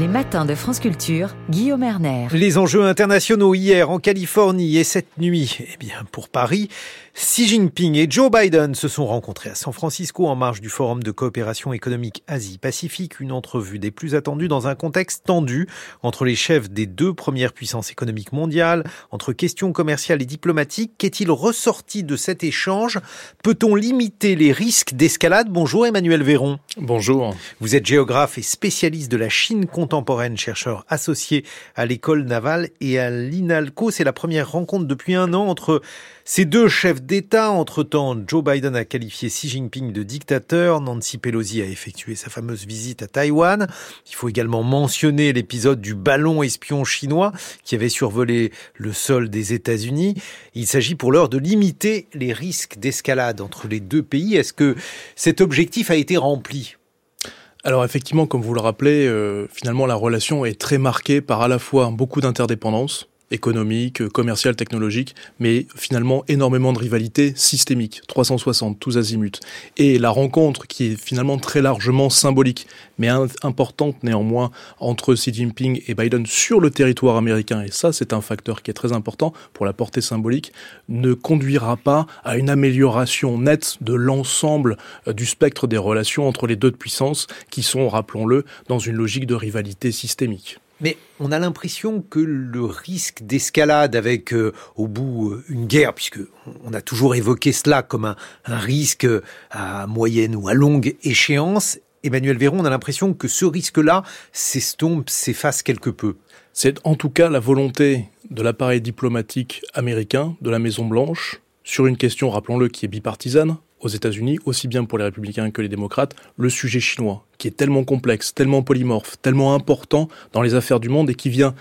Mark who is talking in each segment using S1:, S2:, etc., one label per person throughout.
S1: Les matins de France Culture, Guillaume Erner.
S2: Les enjeux internationaux hier en Californie et cette nuit, eh bien, pour Paris, Xi Jinping et Joe Biden se sont rencontrés à San Francisco en marge du Forum de coopération économique Asie-Pacifique, une entrevue des plus attendues dans un contexte tendu entre les chefs des deux premières puissances économiques mondiales, entre questions commerciales et diplomatiques. Qu'est-il ressorti de cet échange? Peut-on limiter les risques d'escalade? Bonjour Emmanuel Véron.
S3: Bonjour.
S2: Vous êtes géographe et spécialiste de la Chine contemporaine, chercheur associé à l'école navale et à l'INALCO. C'est la première rencontre depuis un an entre ces deux chefs d'État, entre-temps, Joe Biden a qualifié Xi Jinping de dictateur, Nancy Pelosi a effectué sa fameuse visite à Taïwan. Il faut également mentionner l'épisode du ballon espion chinois qui avait survolé le sol des États-Unis. Il s'agit pour l'heure de limiter les risques d'escalade entre les deux pays. Est-ce que cet objectif a été rempli?
S3: Alors effectivement, comme vous le rappelez, euh, finalement la relation est très marquée par à la fois beaucoup d'interdépendance, économique, commercial, technologique, mais finalement énormément de rivalité systémique, 360, tous azimuts. Et la rencontre qui est finalement très largement symbolique, mais importante néanmoins entre Xi Jinping et Biden sur le territoire américain, et ça c'est un facteur qui est très important pour la portée symbolique, ne conduira pas à une amélioration nette de l'ensemble euh, du spectre des relations entre les deux puissances qui sont, rappelons-le, dans une logique de rivalité systémique.
S2: Mais on a l'impression que le risque d'escalade avec euh, au bout euh, une guerre, puisque on a toujours évoqué cela comme un, un risque à moyenne ou à longue échéance, Emmanuel Véron, on a l'impression que ce risque-là s'estompe, s'efface quelque peu.
S3: C'est en tout cas la volonté de l'appareil diplomatique américain, de la Maison Blanche, sur une question, rappelons-le, qui est bipartisane, aux États-Unis, aussi bien pour les républicains que les démocrates, le sujet chinois, qui est tellement complexe, tellement polymorphe, tellement important dans les affaires du monde et qui vient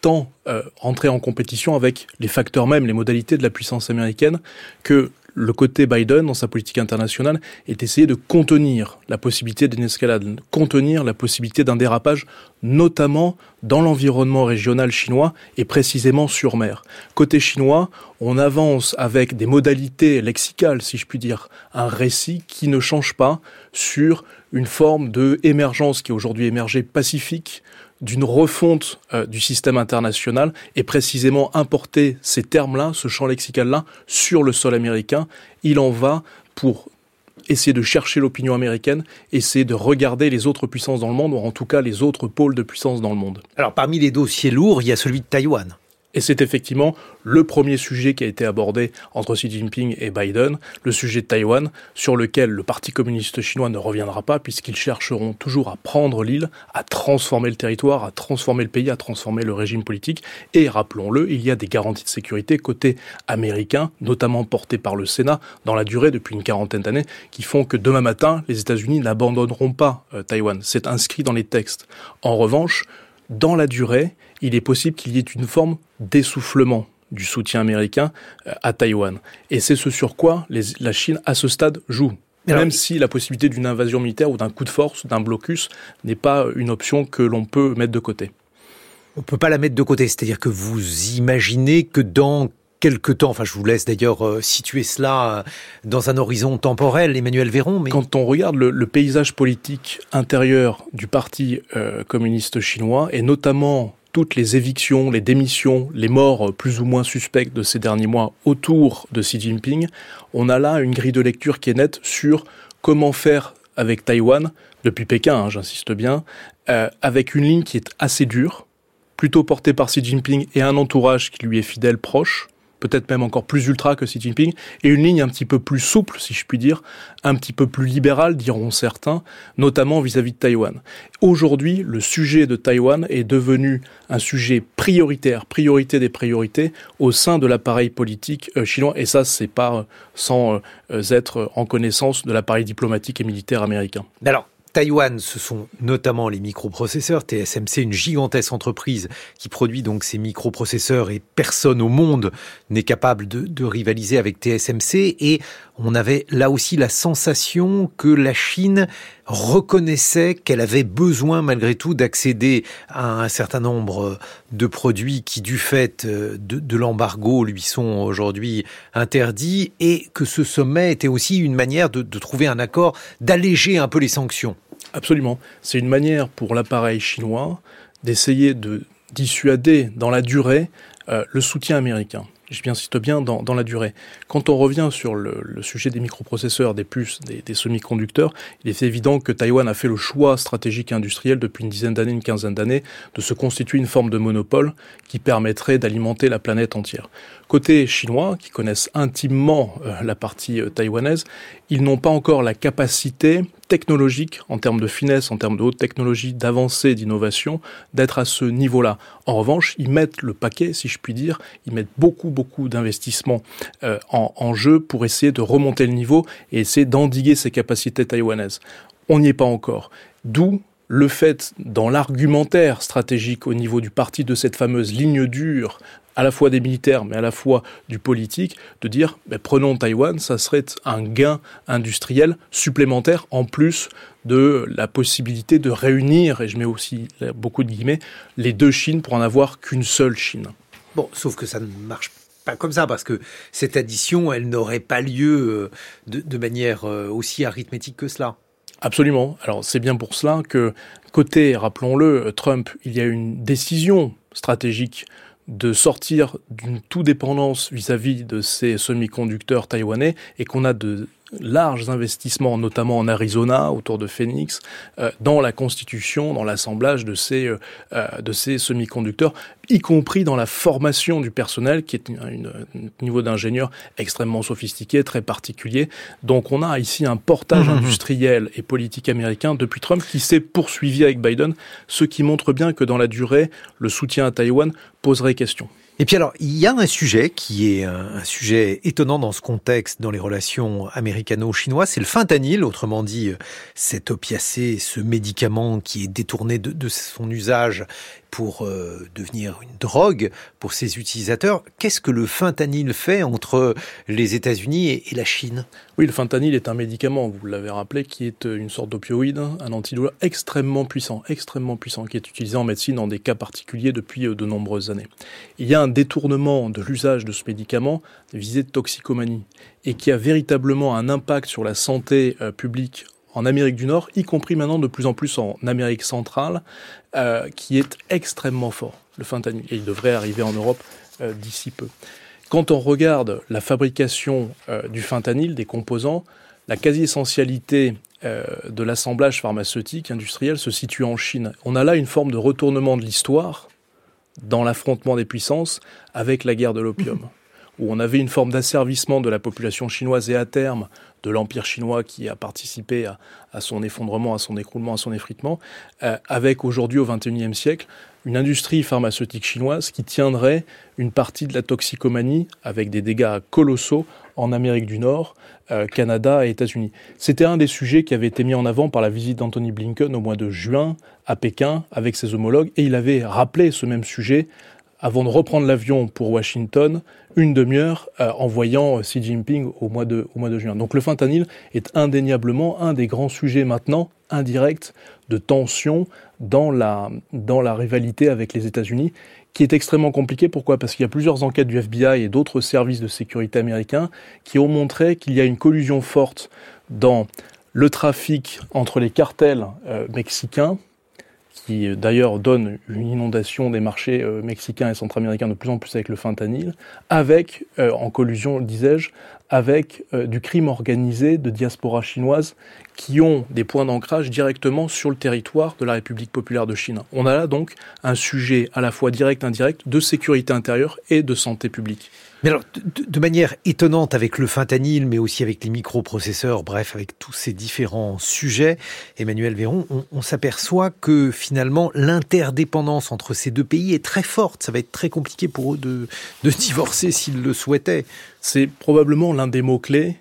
S3: tant euh, entrer en compétition avec les facteurs mêmes, les modalités de la puissance américaine, que le côté Biden dans sa politique internationale est essayer de contenir la possibilité d'une escalade, contenir la possibilité d'un dérapage, notamment dans l'environnement régional chinois et précisément sur mer. Côté chinois, on avance avec des modalités lexicales, si je puis dire, un récit qui ne change pas sur une forme de émergence qui est aujourd'hui émergée pacifique d'une refonte euh, du système international et précisément importer ces termes-là, ce champ lexical-là, sur le sol américain. Il en va pour essayer de chercher l'opinion américaine, essayer de regarder les autres puissances dans le monde, ou en tout cas les autres pôles de puissance dans le monde.
S2: Alors parmi les dossiers lourds, il y a celui de Taïwan.
S3: Et c'est effectivement le premier sujet qui a été abordé entre Xi Jinping et Biden, le sujet de Taïwan, sur lequel le Parti communiste chinois ne reviendra pas, puisqu'ils chercheront toujours à prendre l'île, à transformer le territoire, à transformer le pays, à transformer le régime politique. Et rappelons-le, il y a des garanties de sécurité côté américain, notamment portées par le Sénat, dans la durée depuis une quarantaine d'années, qui font que demain matin, les États-Unis n'abandonneront pas euh, Taïwan. C'est inscrit dans les textes. En revanche, dans la durée, il est possible qu'il y ait une forme d'essoufflement du soutien américain euh, à Taïwan. Et c'est ce sur quoi la Chine, à ce stade, joue. Même si la possibilité d'une invasion militaire ou d'un coup de force, d'un blocus, n'est pas une option que l'on peut mettre de côté.
S2: On ne peut pas la mettre de côté, c'est-à-dire que vous imaginez que dans quelque temps, enfin je vous laisse d'ailleurs euh, situer cela euh, dans un horizon temporel, Emmanuel Véron.
S3: Mais... Quand on regarde le, paysage politique intérieur du Parti communiste chinois, et notamment toutes les évictions, les démissions, les morts plus ou moins suspectes de ces derniers mois autour de Xi Jinping, on a là une grille de lecture qui est nette sur comment faire avec Taïwan, depuis Pékin, hein, j'insiste bien, euh, avec une ligne qui est assez dure, plutôt portée par Xi Jinping et un entourage qui lui est fidèle, proche, peut-être même encore plus ultra que Xi Jinping, et une ligne un petit peu plus souple, si je puis dire, un petit peu plus libérale, diront certains, notamment vis-à-vis de Taïwan. Aujourd'hui, le sujet de Taïwan est devenu un sujet prioritaire, priorité des priorités, au sein de l'appareil politique euh, chinois, et ça, c'est pas euh, sans euh, être en connaissance de l'appareil diplomatique et militaire américain.
S2: Alors, Taïwan, ce sont notamment les microprocesseurs. TSMC, une gigantesque entreprise qui produit donc ces microprocesseurs et personne au monde n'est capable de, rivaliser avec TSMC. Et on avait là aussi la sensation que la Chine reconnaissait qu'elle avait besoin malgré tout d'accéder à un certain nombre de produits qui, du fait de, de l'embargo, lui sont aujourd'hui interdits et que ce sommet était aussi une manière de, de trouver un accord, d'alléger un peu les sanctions.
S3: Absolument. C'est une manière pour l'appareil chinois d'essayer de dissuader dans la durée euh, le soutien américain je insiste bien dans, dans, la durée. Quand on revient sur le, le sujet des microprocesseurs, des puces, des, des semi-conducteurs, il est évident que Taïwan a fait le choix stratégique et industriel depuis une dizaine d'années, une quinzaine d'années, de se constituer une forme de monopole qui permettrait d'alimenter la planète entière. Côté chinois, qui connaissent intimement euh, la partie euh, taïwanaise, ils n'ont pas encore la capacité technologique, en termes de finesse, en termes de haute technologie, d'avancée, d'innovation, d'être à ce niveau-là. En revanche, ils mettent le paquet, si je puis dire, ils mettent beaucoup, beaucoup d'investissements euh, en, en jeu pour essayer de remonter le niveau et essayer d'endiguer ces capacités taïwanaises. On n'y est pas encore. D'où le fait, dans l'argumentaire stratégique au niveau du parti de cette fameuse ligne dure à la fois des militaires, mais à la fois du politique, de dire ben, prenons Taïwan, ça serait un gain industriel supplémentaire en plus de la possibilité de réunir, et je mets aussi beaucoup de guillemets, les deux Chines pour en avoir qu'une seule Chine.
S2: Bon, sauf que ça ne marche pas comme ça, parce que cette addition, elle n'aurait pas lieu euh, de, manière euh, aussi arithmétique que cela.
S3: Absolument. Alors c'est bien pour cela que côté, rappelons-le, Trump, il y a une décision stratégique de sortir d'une tout-dépendance vis-à-vis de ces semi-conducteurs taïwanais et qu'on a de larges investissements, notamment en Arizona, autour de Phoenix, euh, dans la constitution, dans l'assemblage de ces, euh, euh de ces semi-conducteurs, y compris dans la formation du personnel, qui est un niveau d'ingénieur extrêmement sophistiqué, très particulier. Donc on a ici un portage mmh. industriel et politique américain depuis Trump qui s'est poursuivi avec Biden, ce qui montre bien que dans la durée, le soutien à Taïwan poserait question.
S2: Et puis alors, il y a un sujet qui est un, sujet étonnant dans ce contexte, dans les relations américano-chinoises, c'est le fentanyl, autrement dit euh, cet opiacé, ce médicament qui est détourné de, de son usage pour euh, devenir une drogue pour ses utilisateurs. Qu'est-ce que le fentanyl fait entre les États-Unis et, la Chine?
S3: Oui, le fentanyl est un médicament, vous l'avez rappelé, qui est euh, une sorte d'opioïde, un antidouleur extrêmement puissant, extrêmement puissant, qui est utilisé en médecine dans des cas particuliers depuis euh, de nombreuses années. Il y a un détournement de l'usage de ce médicament visé de toxicomanie et qui a véritablement un impact sur la santé publique en Amérique du Nord, y compris maintenant de plus en plus en Amérique centrale, euh, qui est extrêmement fort, le fentanyl. Et il devrait arriver en Europe euh, d'ici peu. Quand on regarde la fabrication euh, du fentanyl, des composants, la quasi-essentialité de l'assemblage pharmaceutique industriel se situe en Chine. On a là une forme de retournement de l'histoire dans l'affrontement des puissances avec la guerre de l'opium, où on avait une forme d'asservissement de la population chinoise et à terme de l'Empire chinois qui a participé à, son effondrement, à son écroulement, à son effritement, euh, avec aujourd'hui au XXIe siècle une industrie pharmaceutique chinoise qui tiendrait une partie de la toxicomanie avec des dégâts colossaux en Amérique du Nord, euh, Canada et États-Unis. C'était un des sujets qui avait été mis en avant par la visite d'Anthony Blinken au mois de juin à Pékin avec ses homologues et il avait rappelé ce même sujet avant de reprendre l'avion pour Washington, une demi-heure euh, en voyant euh, Xi Jinping au mois, de, juin. Donc le fentanyl est indéniablement un des grands sujets maintenant indirects de tension dans la, dans la rivalité avec les États-Unis, qui est extrêmement compliqué. Pourquoi? Parce qu'il y a plusieurs enquêtes du FBI et d'autres services de sécurité américains qui ont montré qu'il y a une collusion forte dans le trafic entre les cartels euh, mexicains, qui euh, d'ailleurs donne une inondation des marchés euh, mexicains et centra-américains de plus en plus avec le fentanyl, avec, euh, en collusion, disais-je, avec euh, du crime organisé de diaspora chinoise qui ont des points d'ancrage directement sur le territoire de la République populaire de Chine. On a là donc un sujet à la fois direct, indirect, de sécurité intérieure et de santé publique.
S2: Mais alors, de, de, manière étonnante avec le fentanyl, mais aussi avec les microprocesseurs, bref, avec tous ces différents sujets, Emmanuel Véron, on, on s'aperçoit que finalement l'interdépendance entre ces deux pays est très forte. Ça va être très compliqué pour eux de, de divorcer s'ils le souhaitaient.
S3: C'est probablement l'un des mots-clés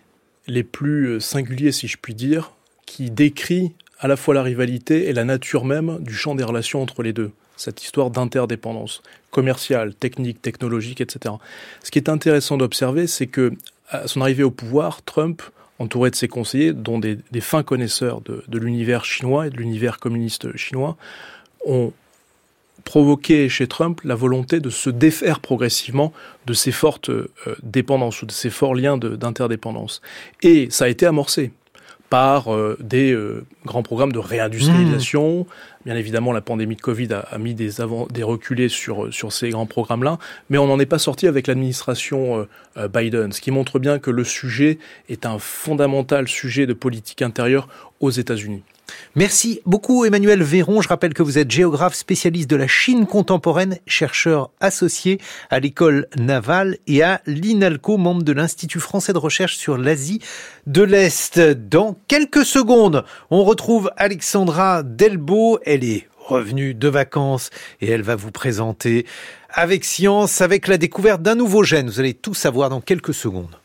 S3: les plus singuliers, si je puis dire, qui décrit à la fois la rivalité et la nature même du champ des relations entre les deux. Cette histoire d'interdépendance commerciale, technique, technologique, etc. Ce qui est intéressant d'observer, c'est que à son arrivée au pouvoir, Trump, entouré de ses conseillers, dont des, fins connaisseurs de l'univers chinois et de l'univers communiste chinois, ont provoqué chez Trump la volonté de se défaire progressivement de ces fortes euh, dépendances ou de ces forts liens d'interdépendance. Et ça a été amorcé par euh, des euh, grands programmes de réindustrialisation. Mmh. Bien évidemment, la pandémie de Covid a, mis des, avant, des reculés sur, sur ces grands programmes-là, mais on n'en est pas sorti avec l'administration euh, Biden, ce qui montre bien que le sujet est un fondamental sujet de politique intérieure aux États-Unis.
S2: Merci beaucoup Emmanuel Véron. Je rappelle que vous êtes géographe spécialiste de la Chine contemporaine, chercheur associé à l'école navale et à l'INALCO, membre de l'Institut français de recherche sur l'Asie de l'Est. Dans quelques secondes, on retrouve Alexandra Delbo. Elle est revenue de vacances et elle va vous présenter avec science, avec la découverte d'un nouveau gène. Vous allez tout savoir dans quelques secondes.